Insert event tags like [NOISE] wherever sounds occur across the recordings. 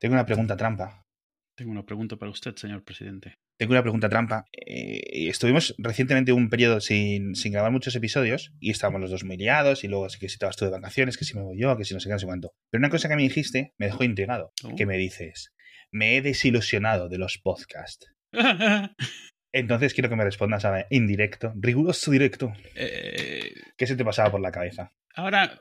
Tengo una pregunta trampa. Tengo una pregunta para usted, señor presidente. Tengo una pregunta trampa. Eh, estuvimos recientemente un periodo sin, sin, grabar muchos episodios y estábamos los dos muy liados y luego que si estabas tú de vacaciones, que si me voy yo, que si no sé qué, no sé cuánto. Pero una cosa que me dijiste me dejó intrigado. Oh. Que me dices, me he desilusionado de los podcasts. [LAUGHS] Entonces quiero que me respondas ahora en directo, riguroso directo. Eh, ¿Qué se te pasaba por la cabeza? ahora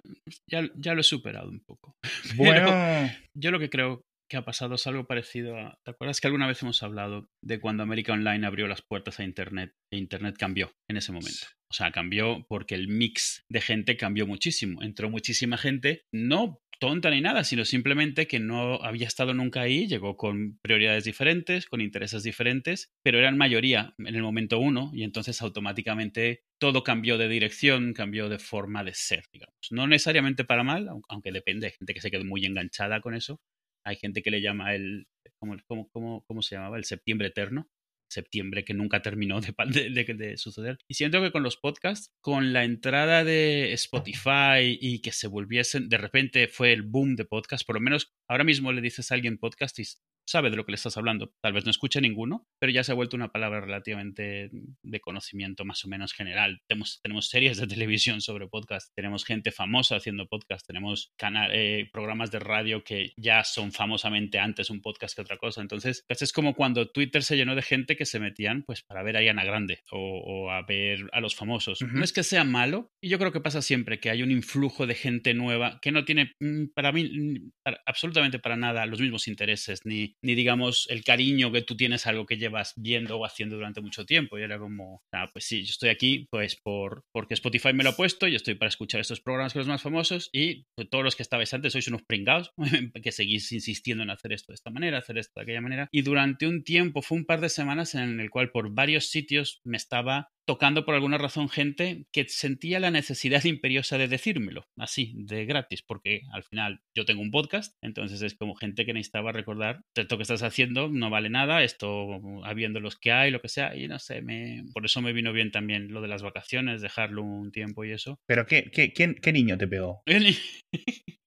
ya, ya lo he superado un poco. [LAUGHS] Bueno, Pero yo lo que creo que ha pasado es algo parecido a... ¿Te acuerdas que alguna vez hemos hablado de cuando América Online abrió las puertas a Internet e Internet cambió en ese momento? O sea, cambió porque el mix de gente cambió muchísimo. Entró muchísima gente, no tonta ni nada, sino simplemente que no había estado nunca ahí, llegó con prioridades diferentes, con intereses diferentes, pero eran mayoría en el momento uno y entonces automáticamente todo cambió de dirección, cambió de forma de ser, digamos. No necesariamente para mal, aunque depende, hay gente que se quedó muy enganchada con eso, hay gente que le llama el, ¿cómo, cómo, cómo, cómo se llamaba? El septiembre eterno, septiembre que nunca terminó de, [LAUGHS] de, de, de, suceder. Y siento que con los podcasts, con la entrada de Spotify y que se volviesen, de repente fue el boom de podcast, por lo menos ahora mismo le dices a alguien podcast y sabe de lo que le estás hablando. Tal vez no escuche ninguno, pero ya se ha vuelto una palabra relativamente de conocimiento más o menos general. Tenemos, tenemos series de [LAUGHS] televisión sobre podcast, tenemos gente famosa haciendo podcast, tenemos canal, eh, programas de radio que ya son famosamente antes un podcast que otra cosa. Entonces, pues es como cuando Twitter se llenó de gente que se metían pues para ver a Ariana Grande o, o a ver a los famosos. Uh -huh. No es que sea malo, y yo creo que pasa siempre que hay un influjo de gente nueva que no tiene mm, para mí para, absolutamente para nada los mismos intereses ni ni digamos el cariño que tú tienes a algo que llevas viendo o haciendo durante mucho tiempo. Y era como, ah, pues sí, yo estoy aquí pues por, porque Spotify me lo ha puesto, yo estoy para escuchar estos programas que los más famosos y pues, todos los que estabais antes sois unos pringados [LAUGHS] que seguís insistiendo en hacer esto de esta manera, hacer esto de aquella manera. Y durante un tiempo, fue un par de semanas en el cual por varios sitios me estaba tocando por alguna razón gente que sentía la necesidad [LAUGHS] imperiosa de decírmelo, así, de gratis, porque al final yo tengo un podcast, entonces es como gente que necesitaba recordar, esto que estás haciendo no vale nada, esto habiendo los que hay, lo que sea, y no sé, me, por eso me vino bien también lo de las vacaciones, dejarlo un tiempo y eso. ¿Pero qué, qué, quién, qué niño te pegó? [LAUGHS]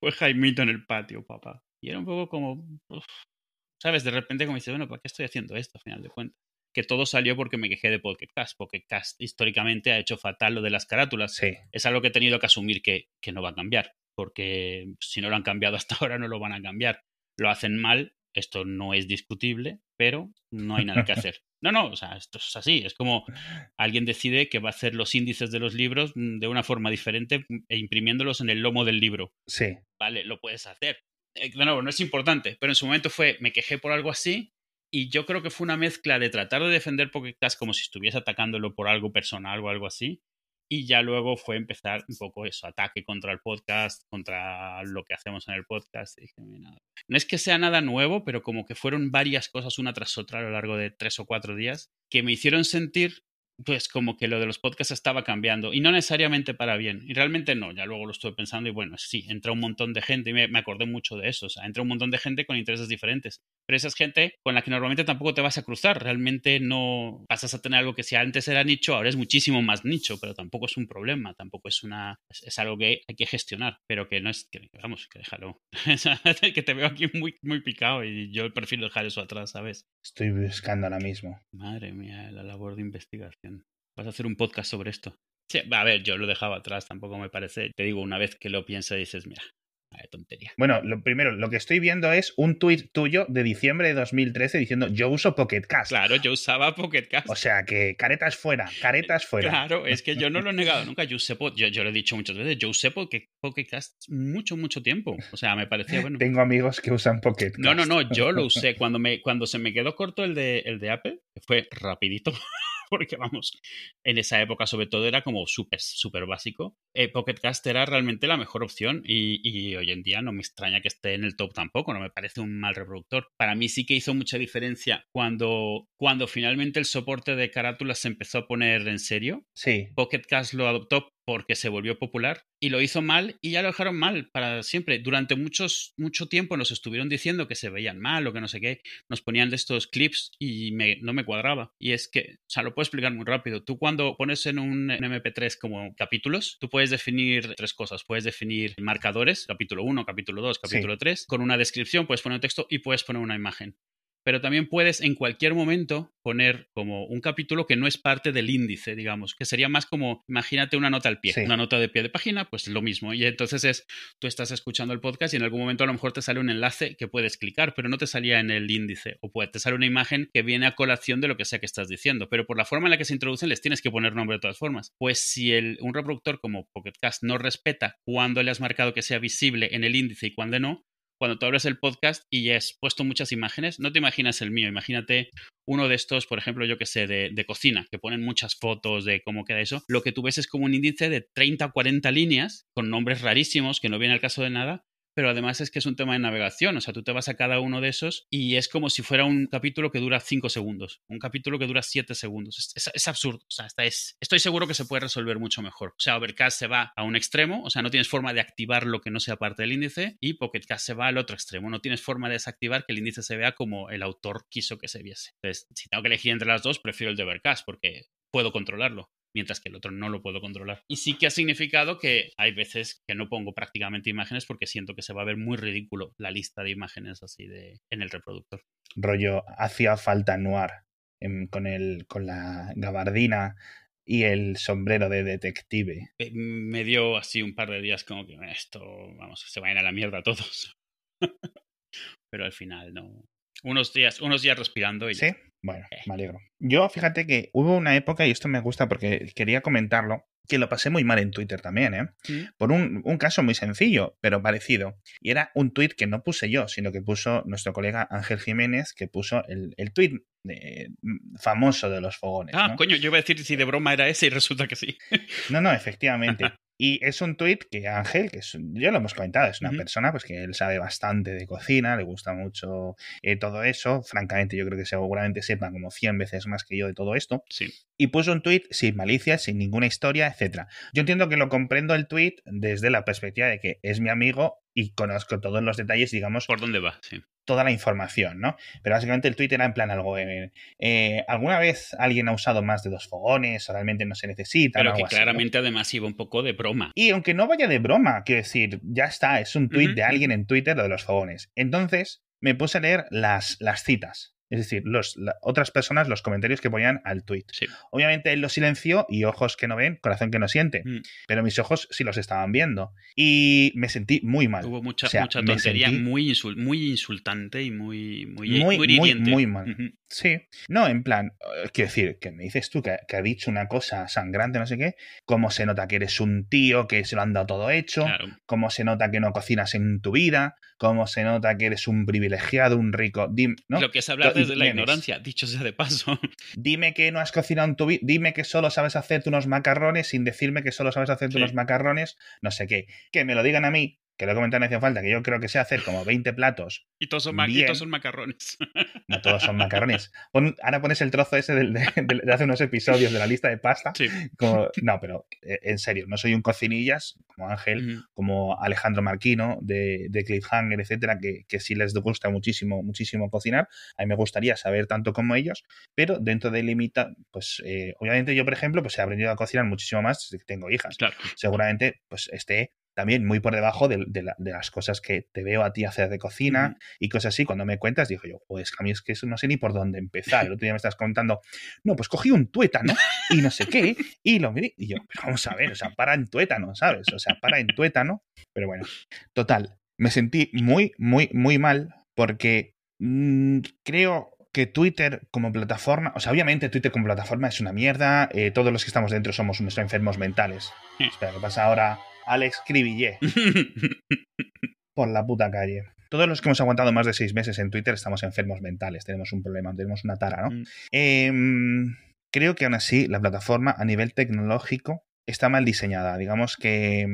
Fue Jaimito en el patio, papá. Y era un poco como, uf, ¿sabes? De repente como dice, bueno, ¿para qué estoy haciendo esto, a final de cuentas? Que todo salió porque me quejé de Pocket Cast. Pocket Cast históricamente ha hecho fatal lo de las carátulas. Sí. Es algo que he tenido que asumir que, que, no va a cambiar, porque si no lo han cambiado hasta [LAUGHS] ahora no lo van a cambiar. Lo hacen mal, esto no es discutible, pero no hay nada que [LAUGHS] hacer. No, no, o sea, esto es así. Es como alguien decide que va a hacer los índices de los libros de una forma diferente e imprimiéndolos en el lomo del libro. Sí. Vale, lo puedes hacer. Eh, de nuevo, no es importante, pero en su momento fue, me quejé por algo así y yo creo que fue una mezcla de tratar de defender Pocket Cast como si estuviese atacándolo por algo personal o algo así. Y ya luego fue empezar un poco eso, ataque contra el podcast, contra lo que hacemos en el podcast. No es que sea nada nuevo, pero como que fueron varias cosas una tras otra a lo largo de tres o cuatro días que me hicieron sentir pues como que lo de los podcasts estaba cambiando y no necesariamente para bien y realmente no, ya luego lo estuve pensando y bueno, sí, entra un montón de gente y me, me, acordé mucho de eso, o sea, entra un montón de gente con intereses diferentes, pero esa es gente con la que normalmente tampoco te vas a cruzar, realmente no pasas a tener algo que si antes era nicho, ahora es muchísimo más nicho, pero tampoco es un problema, tampoco es una, es, es algo que hay que gestionar, pero que no es, que vamos, que déjalo, [LAUGHS] [LAUGHS] que te veo aquí muy, muy picado y yo prefiero dejar eso atrás, ¿sabes? Estoy buscando ahora mismo. Madre mía, la labor de investigación. Vas a hacer un podcast sobre esto. Sí, a ver, yo lo dejaba atrás, tampoco me parece. Te digo, una vez que lo piensas, dices, mira, tontería. Bueno, lo primero, lo que estoy viendo es un tuit tuyo de diciembre de 2013 diciendo yo uso Pocket Cast. Claro, yo usaba Pocket Cast. O sea, que caretas fuera, caretas fuera. Claro, es que yo no lo he negado [LAUGHS] nunca. Yo usé, yo, yo lo he dicho muchas veces, yo usé Pocket, Pocket Cast mucho, mucho tiempo. O sea, me parecía bueno. Tengo amigos que usan Pocket Cast. No, no, no, yo lo usé cuando, me, cuando se me quedó corto el de, el de Apple, fue rapidito. [LAUGHS] porque vamos, en esa época sobre todo era como súper, súper básico. Eh, Pocket Cast era realmente la mejor opción y, y, hoy en día no me extraña que esté en el top tampoco, no me parece un mal reproductor. Para mí sí que hizo mucha diferencia cuando, cuando finalmente el soporte de carátulas se empezó a poner en serio. Sí. Pocket Cast lo adoptó porque se volvió popular y lo hizo mal y ya lo dejaron mal para siempre. Durante muchos, mucho tiempo nos estuvieron diciendo que se veían mal o que no sé qué. Nos ponían de estos clips y me, no me cuadraba. Y es que, o sea, lo puedo explicar muy rápido. Tú cuando pones en un MP3 como capítulos, tú puedes definir tres cosas. Puedes definir marcadores, capítulo 1, capítulo 2, capítulo 3, con una descripción, puedes poner un texto y puedes poner una imagen pero también puedes en cualquier momento poner como un capítulo que no es parte del índice, digamos, que sería más como, imagínate una nota al pie, una nota de pie de página, pues lo mismo. Y entonces es, tú estás escuchando el podcast y en algún momento a lo mejor te sale un enlace que puedes clicar, pero no te salía en el índice, o puede, te sale una imagen que viene a colación de lo que sea que estás diciendo, pero por la forma en la que se introducen les tienes que poner nombre de todas formas. Pues si el, un reproductor como Pocketcast no respeta cuándo le has marcado que sea visible en el índice y cuándo no, cuando tú abres el podcast y has puesto muchas imágenes, no te imaginas el mío, imagínate uno de estos, por ejemplo, yo que sé, de, de, cocina, que ponen muchas fotos de cómo queda eso, lo que tú ves es como un índice de 30 o 40 líneas con nombres rarísimos que no viene al caso de nada, pero además es que es un tema de navegación, o sea, tú te vas a cada uno de esos y es como si fuera un capítulo que dura 5 segundos, un capítulo que dura 7 segundos. Es, absurdo, o sea, hasta es, estoy seguro que se puede resolver mucho mejor. O sea, Overcast se va a un extremo, o sea, no tienes forma de activar lo que no sea parte del índice y Pocketcast se va al otro extremo, no tienes forma de desactivar que el índice se vea como el autor quiso que se viese. Entonces, si tengo que elegir entre las dos, prefiero el de Overcast porque puedo controlarlo mientras que el otro no lo puedo controlar. Y sí que ha significado que hay veces que no pongo prácticamente imágenes porque siento que se va a ver muy ridículo la lista de imágenes así de en el reproductor. Rollo, hacía falta Noir con, el, con la gabardina y el sombrero de detective. Eh, me dio así un par de días como que esto, vamos, se vayan a la mierda todos. [LAUGHS] Pero al final no. Unos días, unos días respirando y ¿Sí? Bueno, eh. me alegro. Yo, fíjate que hubo una época, y esto me gusta porque quería comentarlo, que lo pasé muy mal en Twitter también, ¿eh? Por un, caso muy sencillo, pero parecido. Y era un tweet que no puse yo, sino que puso nuestro colega Ángel Jiménez, que puso el, el tweet famoso de los fogones. Ah, coño, yo iba a decir si de broma era ese y resulta que sí. no, no, efectivamente. [LAUGHS] Y es un tuit que Ángel, que es, ya lo hemos comentado, es una persona pues que él sabe bastante de cocina, le gusta mucho eh, todo eso. Francamente, yo creo que seguramente sepa como 100 veces más que yo de todo esto. Sí. Y puso un tuit sin malicia, sin ninguna historia, etcétera. Yo entiendo que lo comprendo el tuit desde la perspectiva de que es mi amigo y conozco todos los detalles, digamos. Por dónde va, sí toda la información, ¿no? Pero básicamente el Twitter era en plan algo. Eh, eh, ¿Alguna vez alguien ha usado más de dos fogones? ¿O realmente no se necesita? Pero que claramente además iba un poco de broma. Y aunque no vaya de broma, quiero decir, ya está, es un tweet de alguien en Twitter lo de los fogones. Entonces me puse a leer las, las citas. Es decir, los, otras personas, los comentarios que ponían al tweet. Obviamente él lo silenció y ojos que no ven, corazón que no siente. Mm. Pero mis ojos sí los estaban viendo. Y me sentí muy mal. Hubo mucha, mucha tontería muy, muy insultante y muy, muy, muy, muy, muy, mal. Sí. No, en plan, eh, quiero decir, que me dices tú que, ha dicho una cosa sangrante, no sé qué. ¿Cómo se nota que eres un tío que se lo han dado todo hecho? ¿Cómo se nota que no cocinas en tu vida? ¿Cómo se nota que eres un privilegiado, un rico? ¿no? Lo que es hablar desde la ignorancia, dicho sea de paso. [LAUGHS] Dime que no has cocinado en tu vida, dime que solo sabes hacerte unos macarrones sin decirme que solo sabes hacerte unos macarrones, no sé qué. Que me lo digan a mí, que lo he comentado no hace falta, que yo creo que sé hacer como 20 platos. Y todos son, son macarrones. [LAUGHS] No todos son macarrones. ahora pones el trozo ese [LAUGHS] de, hace unos episodios de la lista de pasta. [LAUGHS] no, pero eh, en serio, no soy un cocinillas como Ángel, como Alejandro Marquino de, de Cliffhanger, etcétera, que, que sí les gusta muchísimo, muchísimo cocinar. A mí me gustaría saber tanto como ellos, pero dentro de limita, pues eh, obviamente yo, por ejemplo, pues he aprendido a cocinar muchísimo más desde que tengo hijas. Claro. Seguramente, pues esté también muy por debajo de, las cosas que te veo a ti hacer de cocina y cosas así. Cuando me cuentas, digo yo, pues a mí es que no sé ni por dónde empezar. El otro día me estás contando, no, pues cogí un tuétano y no sé qué, y lo miré. Y yo, pero vamos a ver, o sea, para en tuétano, ¿sabes? O sea, para en tuétano. Pero bueno, total, me sentí muy, muy, muy mal porque mm, creo que Twitter como plataforma, o sea, obviamente Twitter como plataforma es una mierda, eh, todos los que estamos dentro somos unos enfermos mentales. Espera, ¿qué pasa ahora? Alex Cribillé. [LAUGHS] por la puta calle. Todos los que hemos aguantado más de seis meses en Twitter estamos enfermos mentales, tenemos un problema, tenemos una tara, ¿no? Mm. Em, creo que aún así la plataforma a nivel tecnológico está mal diseñada. Digamos que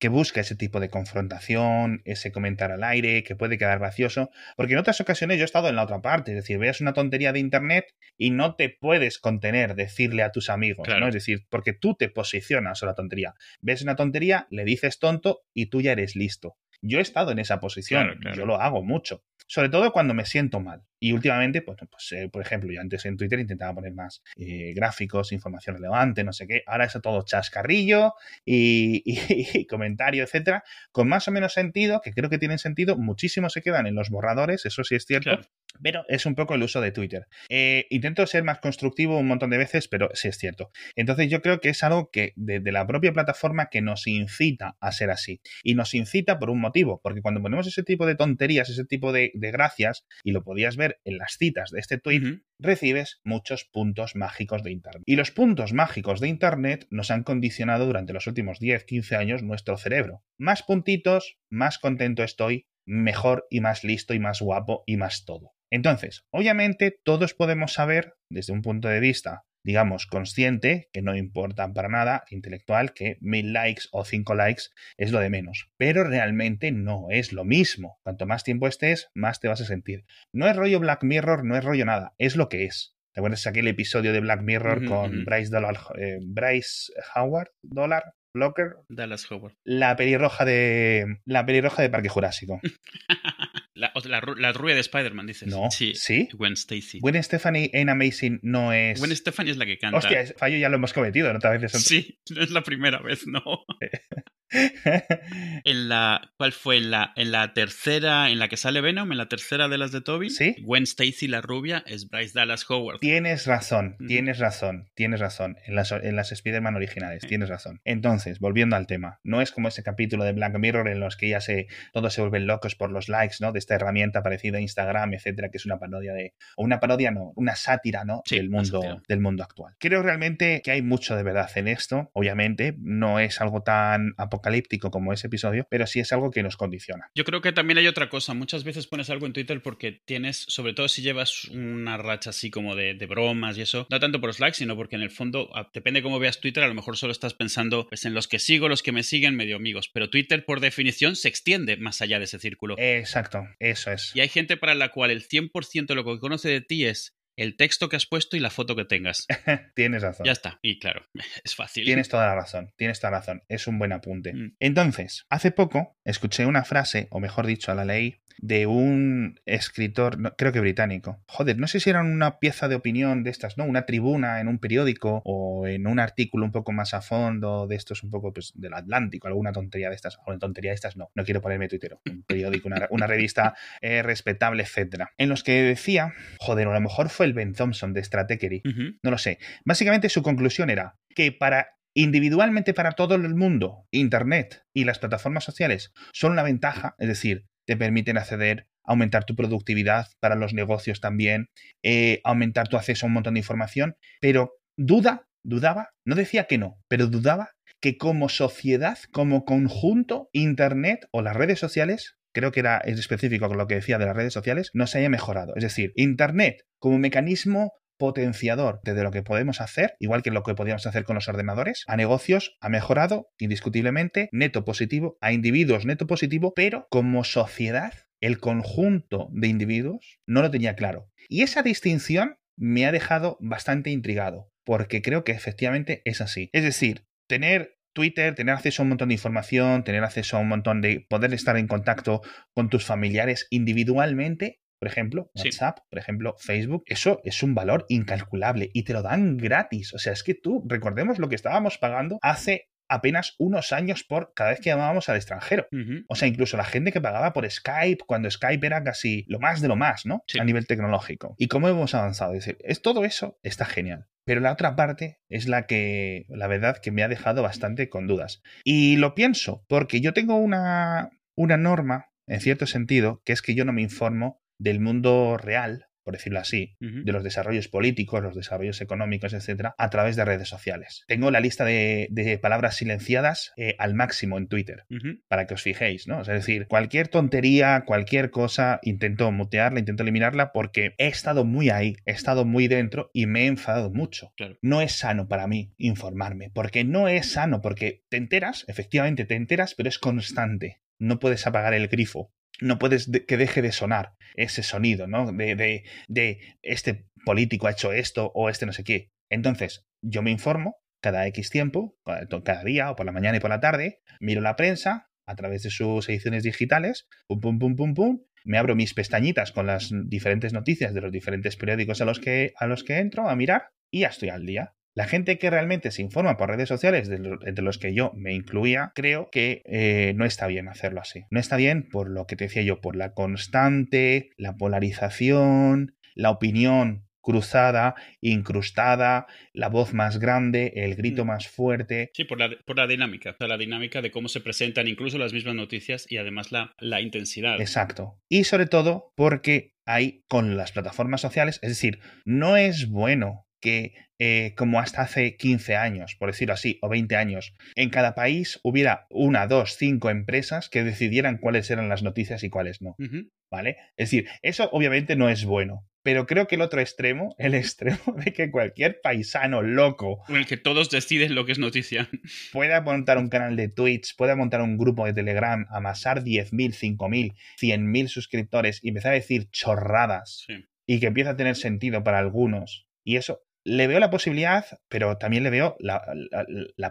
que busca ese tipo de confrontación, ese comentar al aire, que puede quedar gracioso, porque en otras ocasiones yo he estado en la otra parte, es decir, veas una tontería de internet y no te puedes contener decirle a tus amigos, ¿no? Es decir, porque tú te posicionas a la tontería. Ves una tontería, le dices tonto y tú ya eres listo. Yo he estado en esa posición, yo lo hago mucho, sobre todo cuando me siento mal. Y últimamente, pues, pues eh, por ejemplo, yo antes en Twitter intentaba poner más eh, gráficos, información relevante, no sé qué. Ahora es todo chascarrillo y, y, [LAUGHS] comentario, etcétera, con más o menos sentido, que creo que tienen sentido. Muchísimos se quedan en los borradores, eso sí es cierto. Pero es un poco el uso de Twitter. Eh, intento ser más constructivo un montón de veces, pero sí es cierto. Entonces yo creo que es algo que de, la propia plataforma que nos incita a ser así. Y nos incita por un motivo, porque cuando ponemos ese tipo de tonterías, ese tipo de, gracias, y lo podías ver en las citas de este tweet, recibes muchos puntos mágicos de Internet. Y los puntos mágicos de Internet nos han condicionado durante los últimos 10, 15 años nuestro cerebro. Más puntitos, más contento estoy, mejor y más listo y más guapo y más todo. Entonces, obviamente todos podemos saber desde un punto de vista digamos, consciente, que no importa para nada, intelectual, que mil likes o cinco likes es lo de menos. Pero realmente no es lo mismo. Cuanto más tiempo estés, más te vas a sentir. No es rollo Black Mirror, no es rollo nada, es lo que es. ¿Te acuerdas aquel episodio de Black Mirror con Bryce, Dollar, eh, Bryce Howard? ¿Dollar? Blocker. Dallas Howard. La pelirroja de. La pelirroja de Parque Jurásico. [LAUGHS] La, la, rubia de Spider-Man, dices. No. Sí. ¿Sí? Gwen Stacy. Gwen Stephanie en Amazing no es. Gwen Stephanie es la que canta. Hostia, fallo ya lo hemos cometido, ¿no? veces. Sí, no [LAUGHS] es la primera vez, no. [LAUGHS] [LAUGHS] en la ¿cuál fue? En la, en la tercera, en la que sale Venom, en la tercera de las de Toby. Sí. Gwen Stacy, la rubia, es Bryce Dallas Howard. Tienes razón, tienes razón, tienes razón. En las, en las Spider-Man originales, tienes razón. Entonces, volviendo al tema, no es como ese capítulo de Black Mirror en los que ya se, todos se vuelven locos por los likes, ¿no? De esta herramienta parecida a Instagram, etcétera, que es una parodia de. O una parodia, no, una sátira, ¿no? del mundo, del mundo actual. Creo realmente que hay mucho de verdad en esto. Obviamente, no es algo tan apocalíptico apocalíptico como ese episodio, pero sí es algo que nos condiciona. Yo creo que también hay otra cosa. Muchas veces pones algo en Twitter porque tienes, sobre todo si llevas una racha así como de, bromas y eso, no tanto por los likes, sino porque en el fondo, depende cómo veas Twitter, a lo mejor solo estás pensando pues, en los que sigo, los que me siguen, medio amigos. Pero Twitter, por definición, se extiende más allá de ese círculo. Exacto, eso es. Y hay gente para la cual el 100% de lo que conoce de ti es el texto que has puesto y la foto que tengas. [LAUGHS] tienes razón. Ya está. Y claro, [LAUGHS] es fácil. Tienes toda la razón, tienes toda la razón. Es un buen apunte. Mm. Entonces, hace poco escuché una frase, o mejor dicho, la leí, de un escritor, creo que británico. Joder, no sé si era una pieza de opinión de estas, ¿no? Una tribuna en un periódico o en un artículo un poco más a fondo de estos, un poco pues del Atlántico, alguna tontería de estas. Alguna tontería de estas no, no quiero ponerme tuitero. Un periódico, una, revista eh, respetable, etcétera. En los que decía, joder, a lo mejor fue el Ben Thompson de Stratechery, no lo sé. Básicamente su conclusión era que para individualmente para todo el mundo, Internet y las plataformas sociales son una ventaja, es decir, te permiten acceder, aumentar tu productividad para los negocios también, eh, aumentar tu acceso a un montón de información, pero duda, dudaba, no decía que no, pero dudaba que como sociedad, como conjunto, Internet o las redes sociales creo que era es específico con lo que decía de las redes sociales, no se haya mejorado. Es decir, Internet como mecanismo potenciador de lo que podemos hacer, igual que lo que podíamos hacer con los ordenadores, a negocios ha mejorado indiscutiblemente, neto positivo, a individuos neto positivo, pero como sociedad, el conjunto de individuos no lo tenía claro. Y esa distinción me ha dejado bastante intrigado, porque creo que efectivamente es así. Es decir, tener Twitter, tener acceso a un montón de información, tener acceso a un montón de poder estar en contacto con tus familiares individualmente, por ejemplo, WhatsApp, por ejemplo, Facebook, eso es un valor incalculable y te lo dan gratis. O sea, es que tú, recordemos lo que estábamos pagando hace apenas unos años por cada vez que llamábamos al extranjero. O sea, incluso la gente que pagaba por Skype, cuando Skype era casi lo más de lo más, ¿no? A nivel tecnológico. ¿Y cómo hemos avanzado? Es decir, es, todo eso está genial. Pero la otra parte es la que, la verdad, que me ha dejado bastante con dudas. Y lo pienso, porque yo tengo una, una norma, en cierto sentido, que es que yo no me informo del mundo real por decirlo así, de los desarrollos políticos, los desarrollos económicos, etcétera, a través de redes sociales. Tengo la lista de, palabras silenciadas eh, al máximo en Twitter, para que os fijéis, ¿no? es decir, cualquier tontería, cualquier cosa, intento mutearla, intento eliminarla, porque he estado muy ahí, he estado muy dentro y me he enfadado mucho. No es sano para mí informarme, porque no es sano, porque te enteras, efectivamente te enteras, pero es constante. No puedes apagar el grifo no puedes que deje de sonar ese sonido, ¿no? De, de, de, este político ha hecho esto o este no sé qué. Entonces, yo me informo cada X tiempo, cada día o por la mañana y por la tarde, miro la prensa a través de sus ediciones digitales, pum, pum, pum, pum, pum, me abro mis pestañitas con las diferentes noticias de los diferentes periódicos a los que, a los que entro a mirar y ya estoy al día. La gente que realmente se informa por redes sociales, entre los que yo me incluía, creo que eh, no está bien hacerlo así. No está bien por lo que te decía yo, por la constante, la polarización, la opinión cruzada, incrustada, la voz más grande, el grito mm. más fuerte. Sí, por la, por la dinámica, la dinámica de cómo se presentan incluso las mismas noticias y además la, la intensidad. Exacto. Y sobre todo porque hay con las plataformas sociales, es decir, no es bueno que eh, como hasta hace 15 años, por decirlo así, o 20 años, en cada país hubiera una, dos, cinco empresas que decidieran cuáles eran las noticias y cuáles no. ¿Vale? Es decir, eso obviamente no es bueno. Pero creo que el otro extremo, el [LAUGHS] extremo de que cualquier paisano loco. En el que todos deciden lo que es noticia. [LAUGHS] Pueda montar un canal de Twitch, pueda montar un grupo de Telegram, amasar 10.000, 5.000, 100.000 suscriptores y empezar a decir chorradas. Y que empieza a tener sentido para algunos. Y eso le veo la posibilidad, pero también le veo la,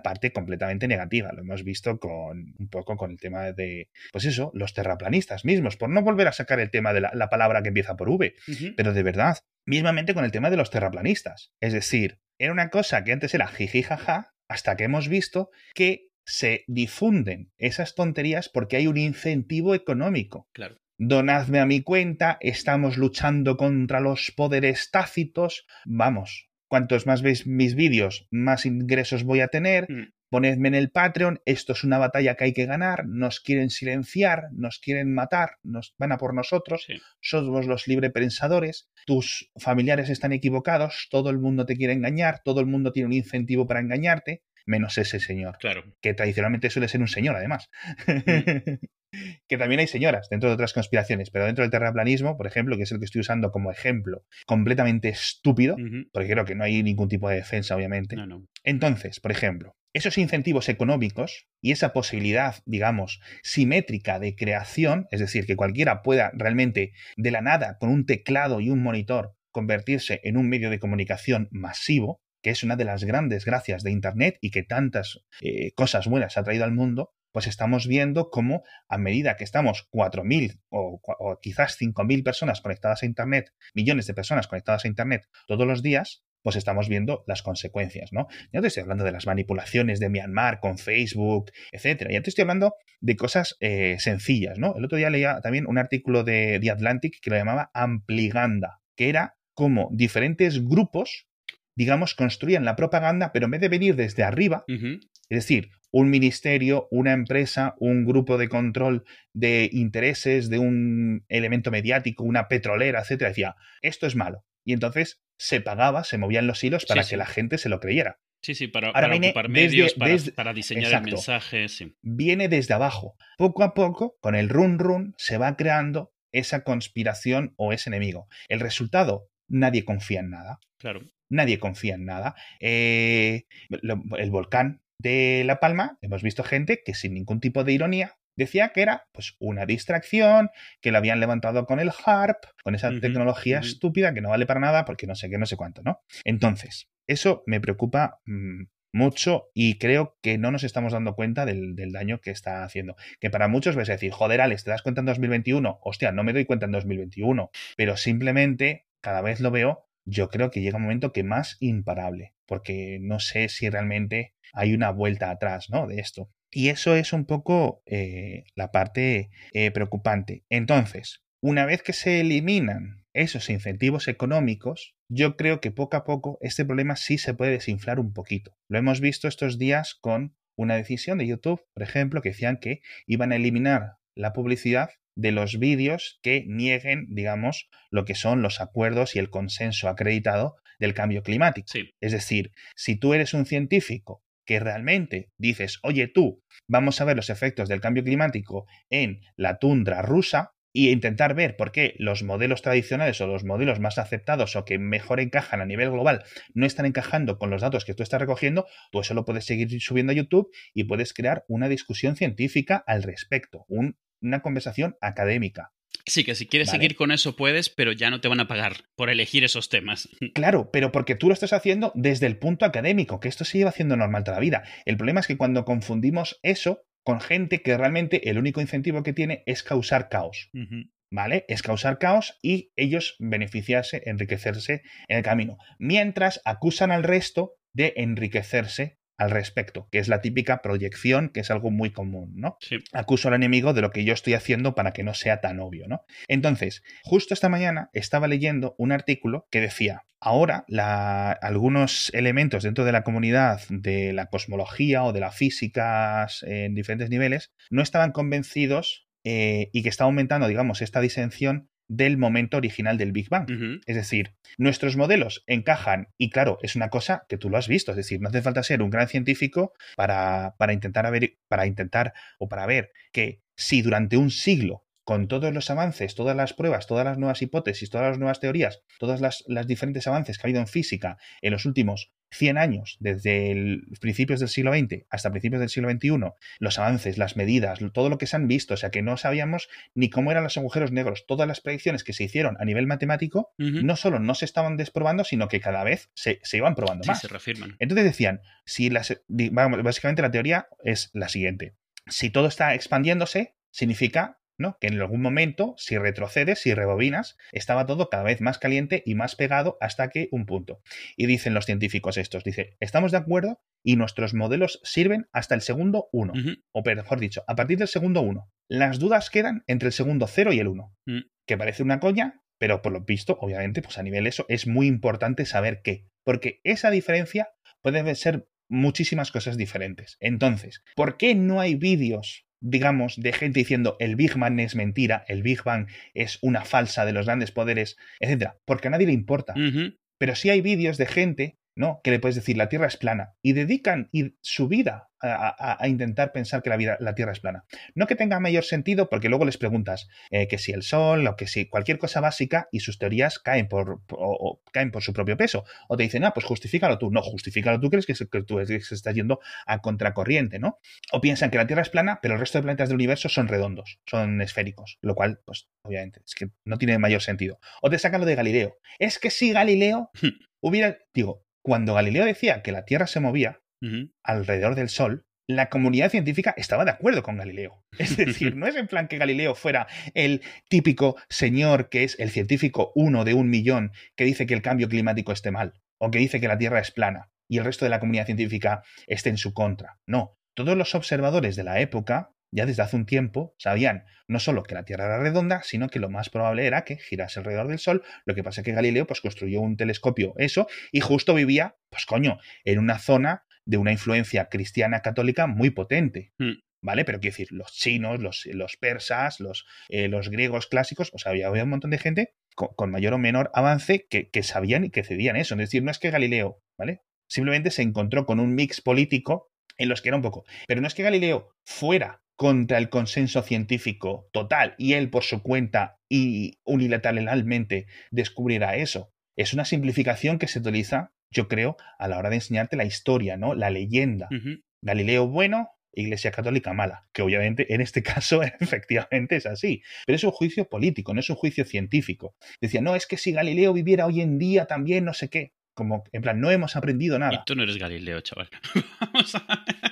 parte completamente negativa. Lo hemos visto con un poco con el tema de, pues eso, los terraplanistas mismos, por no volver a sacar el tema de la, palabra que empieza por V, pero de verdad, mismamente con el tema de los terraplanistas. Es decir, era una cosa que antes era jiji jaja, hasta que hemos visto que se difunden esas tonterías porque hay un incentivo económico. Claro donadme a mi cuenta, estamos luchando contra los poderes tácitos. Vamos, cuantos más veis mis vídeos, más ingresos voy a tener. Mm. Ponedme en el Patreon, esto es una batalla que hay que ganar, nos quieren silenciar, nos quieren matar, nos van a por nosotros, somos los librepensadores, tus familiares están equivocados, todo el mundo te quiere engañar, todo el mundo tiene un incentivo para engañarte, menos ese señor. Claro. Que tradicionalmente suele ser un señor, además. Mm. [LAUGHS] que también hay señoras dentro de otras conspiraciones, pero dentro del terraplanismo, por ejemplo, que es el que estoy usando como ejemplo, completamente estúpido, porque creo que no hay ningún tipo de defensa, obviamente. Entonces, por ejemplo, esos incentivos económicos y esa posibilidad, digamos, simétrica de creación, es decir, que cualquiera pueda realmente de la nada, con un teclado y un monitor, convertirse en un medio de comunicación masivo, que es una de las grandes gracias de Internet y que tantas eh, cosas buenas ha traído al mundo, pues estamos viendo cómo a medida que estamos 4.000 o, o quizás 5.000 personas conectadas a Internet, millones de personas conectadas a Internet todos los días, pues estamos viendo las consecuencias, ¿no? Ya te estoy hablando de las manipulaciones de Myanmar con Facebook, etcétera. Ya te estoy hablando de cosas eh, sencillas, ¿no? El otro día leía también un artículo de The Atlantic que lo llamaba Ampliganda, que era como diferentes grupos, digamos, construían la propaganda, pero en vez de venir desde arriba, es decir, un ministerio, una empresa, un grupo de control de intereses de un elemento mediático, una petrolera, etcétera, decía, esto es malo. Y entonces se pagaba, se movían los hilos para que la gente se lo creyera. Sí, sí, para, ocupar medios, para, diseñar el mensaje. Viene desde abajo. Poco a poco, con el run run, se va creando esa conspiración o ese enemigo. El resultado, nadie confía en nada. Claro. Nadie confía en nada. Eh, el volcán de La Palma, hemos visto gente que sin ningún tipo de ironía decía que era pues una distracción, que lo habían levantado con el HARP, con esa tecnología estúpida que no vale para nada porque no sé qué, no sé cuánto, ¿no? Entonces, eso me preocupa mm, mucho y creo que no nos estamos dando cuenta del, daño que está haciendo. Que para muchos vais a decir, joder, Alex, ¿te das cuenta en 2021? Hostia, no me doy cuenta en 2021, pero simplemente cada vez lo veo, yo creo que llega un momento que más imparable, porque no sé si realmente hay una vuelta atrás, ¿no? De esto. Y eso es un poco eh, la parte eh, preocupante. Entonces, una vez que se eliminan esos incentivos económicos, yo creo que poco a poco este problema sí se puede desinflar un poquito. Lo hemos visto estos días con una decisión de YouTube, por ejemplo, que decían que iban a eliminar la publicidad de los vídeos que nieguen, digamos, lo que son los acuerdos y el consenso acreditado del cambio climático. Es decir, si tú eres un científico que realmente dices, oye tú, vamos a ver los efectos del cambio climático en la tundra rusa, y intentar ver por qué los modelos tradicionales o los modelos más aceptados o que mejor encajan a nivel global no están encajando con los datos que tú estás recogiendo, tú eso lo puedes seguir subiendo a YouTube y puedes crear una discusión científica al respecto, una conversación académica. Sí, que si quieres seguir con eso puedes, pero ya no te van a pagar por elegir esos temas. [LAUGHS] Claro, pero porque tú lo estás haciendo desde el punto académico, que esto se lleva haciendo normal toda la vida. El problema es que cuando confundimos eso con gente que realmente el único incentivo que tiene es causar caos. ¿Vale? Es causar caos y ellos beneficiarse, enriquecerse en el camino. Mientras acusan al resto de enriquecerse al respecto, que es la típica proyección, que es algo muy común, ¿no? Acuso al enemigo de lo que yo estoy haciendo para que no sea tan obvio, ¿no? Entonces, justo esta mañana estaba leyendo un artículo que decía, ahora algunos elementos dentro de la comunidad de la cosmología o de la física en diferentes niveles no estaban convencidos eh, y que está aumentando, digamos, esta disensión del momento original del Big Bang. Es decir, nuestros modelos encajan y claro, es una cosa que tú lo has visto, es decir, no hace falta ser un gran científico para, para intentar, para intentar o para ver que si durante un siglo con todos los avances, todas las pruebas, todas las nuevas hipótesis, todas las nuevas teorías, todos los diferentes avances que ha habido en física en los últimos 100 años, desde el, principios del siglo XX hasta principios del siglo XXI, los avances, las medidas, todo lo que se han visto, o sea que no sabíamos ni cómo eran los agujeros negros, todas las predicciones que se hicieron a nivel matemático, no solo no se estaban desprobando, sino que cada vez se, iban probando más. se reafirman. Entonces decían, si las, básicamente la teoría es la siguiente. Si todo está expandiéndose, significa ¿no? Que en algún momento, si retrocedes, si rebobinas, estaba todo cada vez más caliente y más pegado hasta que un punto. Y dicen los científicos estos, dice, estamos de acuerdo y nuestros modelos sirven hasta el segundo 1, o mejor dicho, a partir del segundo 1. Las dudas quedan entre el segundo 0 y el 1, mm. que parece una coña, pero por lo visto, obviamente, pues a nivel eso es muy importante saber qué, porque esa diferencia puede ser muchísimas cosas diferentes. Entonces, ¿por qué no hay vídeos digamos, de gente diciendo el Big Bang es mentira, el Big Bang es una falsa de los grandes poderes, etcétera, porque a nadie le importa. Pero sí hay vídeos de gente ¿no? Que le puedes decir la Tierra es plana y dedican su vida a, intentar pensar que la, vida, la Tierra es plana. No que tenga mayor sentido porque luego les preguntas eh, que si el Sol o que si cualquier cosa básica y sus teorías caen por, caen por su propio peso. O te dicen, ah, pues justifícalo tú. No, justifícalo tú, crees que, que tú estás yendo a contracorriente, ¿no? O piensan que la Tierra es plana, pero el resto de planetas del universo son redondos, son esféricos, lo cual, pues, obviamente, es que no tiene mayor sentido. O te sacan lo de Galileo. Es que si Galileo hubiera, digo, cuando Galileo decía que la Tierra se movía alrededor del Sol, la comunidad científica estaba de acuerdo con Galileo. [LAUGHS] Es decir, no es en plan que Galileo fuera el típico señor que es el científico uno de un millón que dice que el cambio climático esté mal o que dice que la Tierra es plana y el resto de la comunidad científica esté en su contra. No, todos los observadores de la época ya desde hace un tiempo sabían no solo que la Tierra era redonda, sino que lo más probable era que girase alrededor del Sol. Lo que pasa es que Galileo pues, construyó un telescopio, eso, y justo vivía, pues coño, en una zona de una influencia cristiana católica muy potente. Hmm. ¿Vale? Pero quiero decir, los chinos, los, los persas, los, eh, los, griegos clásicos, o sea, había, un montón de gente con, mayor o menor avance que, que sabían y que cedían eso. Es decir, no es que Galileo, ¿vale? Simplemente se encontró con un mix político en los que era un poco. Pero no es que Galileo fuera contra el consenso científico total y él por su cuenta y unilateralmente descubrirá eso. Es una simplificación que se utiliza, yo creo, a la hora de enseñarte la historia, ¿no? La leyenda. Galileo bueno, Iglesia Católica mala, que obviamente en este caso [LAUGHS] efectivamente es así, pero es un juicio político, no es un juicio científico. Decía, no, es que si Galileo viviera hoy en día también no sé qué, como en plan, no hemos aprendido nada. Y tú no eres Galileo, chaval. [LAUGHS] Vamos a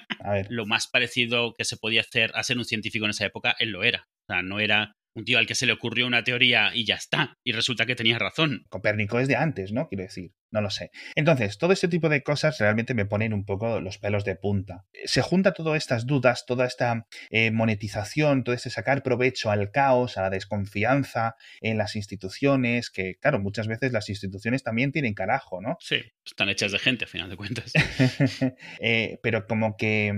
lo más parecido que se podía hacer a ser un científico en esa época, él lo era. O sea, no era un tío al que se le ocurrió una teoría y ya está. Y resulta que tenía razón. Copérnico es de antes, ¿no? Quiero decir. No lo sé. Entonces, todo este tipo de cosas realmente me ponen un poco los pelos de punta. Se junta todas estas dudas, toda esta eh, monetización, todo este sacar provecho al caos, a la desconfianza en las instituciones, que claro, muchas veces las instituciones también tienen carajo, ¿no? Sí, están hechas de gente, a final de cuentas. [LAUGHS] Eh, pero como que,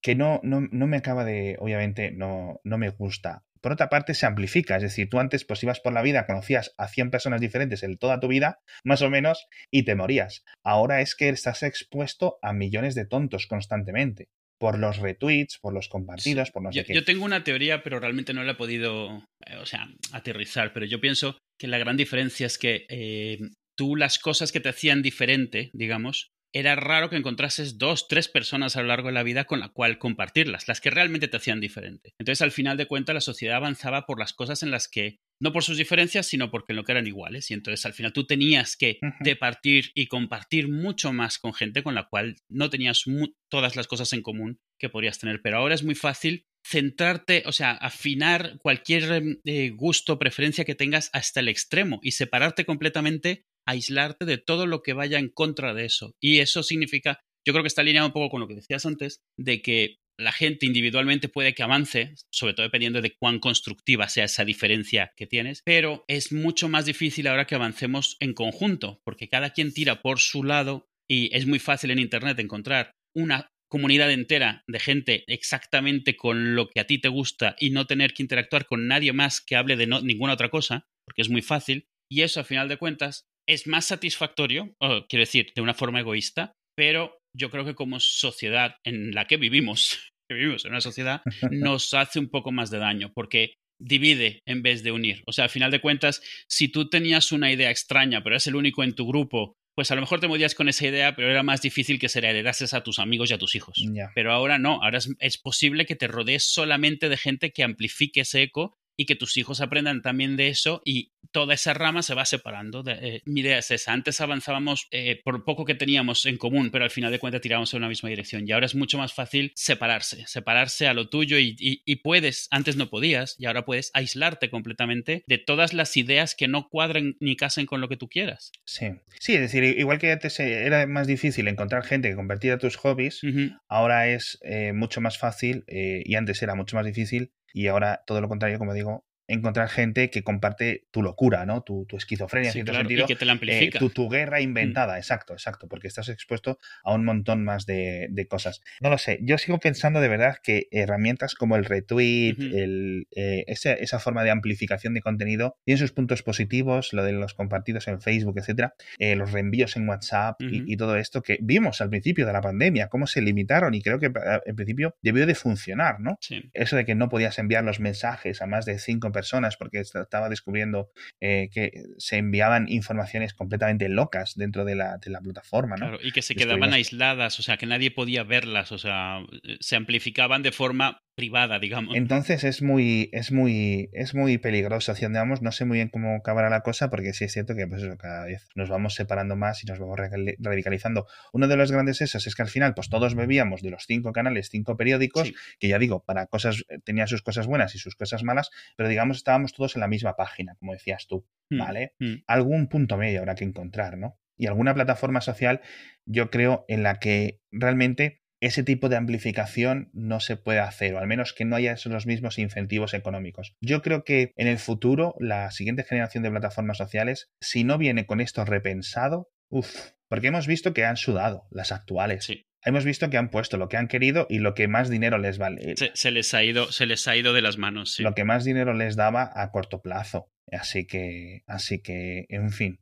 que no, no, no, me acaba de, obviamente, no, no me gusta por otra parte se amplifica. Es decir, tú antes pues ibas por la vida, conocías a 100 personas diferentes en toda tu vida, más o menos, y te morías. Ahora es que estás expuesto a millones de tontos constantemente por los retweets, por los compartidos, por no yo, sé qué. Yo tengo una teoría, pero realmente no la he podido, eh, o sea, aterrizar. Pero yo pienso que la gran diferencia es que eh, tú las cosas que te hacían diferente, digamos, era raro que encontrases dos, tres personas a lo largo de la vida con la cual compartirlas, las que realmente te hacían diferente. Entonces, al final de cuentas, la sociedad avanzaba por las cosas en las que, no por sus diferencias, sino porque en lo que eran iguales. Y entonces, al final, tú tenías que Ujú. departir y compartir mucho más con gente con la cual no tenías todas las cosas en común que podrías tener. Pero ahora es muy fácil centrarte, o sea, afinar cualquier eh, gusto, preferencia que tengas hasta el extremo y separarte completamente, aislarte de todo lo que vaya en contra de eso. Y eso significa, yo creo que está alineado un poco con lo que decías antes, de que la gente individualmente puede que avance, sobre todo dependiendo de cuán constructiva sea esa diferencia que tienes, pero es mucho más difícil ahora que avancemos en conjunto, porque cada quien tira por su lado y es muy fácil en Internet encontrar una comunidad entera de gente exactamente con lo que a ti te gusta y no tener que interactuar con nadie más que hable de ninguna otra cosa, porque es muy fácil, y eso a final de cuentas es más satisfactorio, o, quiero decir, de una forma egoísta, pero yo creo que como sociedad en la que vivimos, [LAUGHS] que vivimos en una sociedad, [LAUGHS] nos hace un poco más de daño, porque divide en vez de unir. O sea, al final de cuentas, si tú tenías una idea extraña, pero eres el único en tu grupo, pues a lo mejor te movías con esa idea, pero era más difícil que se la heredases a tus amigos y a tus hijos. Pero ahora no, ahora es, es posible que te rodees solamente de gente que amplifique ese eco y que tus hijos aprendan también de eso y toda esa rama se va separando. De, eh, mi idea es esa. Antes avanzábamos eh, por poco que teníamos en común, pero al final de cuentas tirábamos en una misma dirección. Y ahora es mucho más fácil separarse, separarse a lo tuyo y, y- y puedes, antes no podías, y ahora puedes aislarte completamente de todas las ideas que no cuadren ni casen con lo que tú quieras. Sí. Sí, es decir, igual que antes eh, era más difícil encontrar gente que compartiera tus hobbies, ahora es eh, mucho más fácil y antes era mucho más difícil y ahora todo lo contrario, como digo, encontrar gente que comparte tu locura, ¿no? Tu, tu esquizofrenia, en Sí, cierto claro, sentido. y que te la eh, tu, tu guerra inventada, exacto, exacto, porque estás expuesto a un montón más de, de cosas. No lo sé, yo sigo pensando de verdad que herramientas como el retweet, el, eh, esa, esa forma de amplificación de contenido, tienen sus puntos positivos, lo de los compartidos en Facebook, etcétera, eh, los reenvíos en WhatsApp y- y, todo esto que vimos al principio de la pandemia, cómo se limitaron y creo que eh, en principio debió de funcionar, ¿no? Sí. eso de que no podías enviar los mensajes a más de cinco personas porque est- estaba descubriendo eh, que se enviaban informaciones completamente locas dentro de la, de la plataforma, ¿no? Claro, y que se quedaban aisladas, o sea, que nadie podía verlas, o sea, eh, se amplificaban de forma privada, digamos. Entonces es muy, es muy, es muy peligroso hacia donde vamos. No sé muy bien cómo acabará la cosa, porque sí es cierto que pues eso, cada vez nos vamos separando más y nos vamos radicali- radicalizando. Uno de los grandes esos es que al final, pues todos bebíamos de los cinco canales, cinco periódicos, Sí. que ya digo, para cosas, eh, tenía sus cosas buenas y sus cosas malas, pero digamos estábamos todos en la misma página, como decías tú, Mm, ¿vale? mm. algún punto medio habrá que encontrar, ¿no? Y alguna plataforma social, yo creo, en la que realmente ese tipo de amplificación no se puede hacer, o al menos que no haya esos los mismos incentivos económicos. Yo creo que en el futuro, la siguiente generación de plataformas sociales, si no viene con esto repensado, uff, porque hemos visto que han sudado las actuales. Sí. Hemos visto que han puesto lo que han querido y lo que más dinero les vale. Se, se les ha ido, se les ha ido de las manos, sí. Lo que más dinero les daba a corto plazo. Así que, así que, en fin.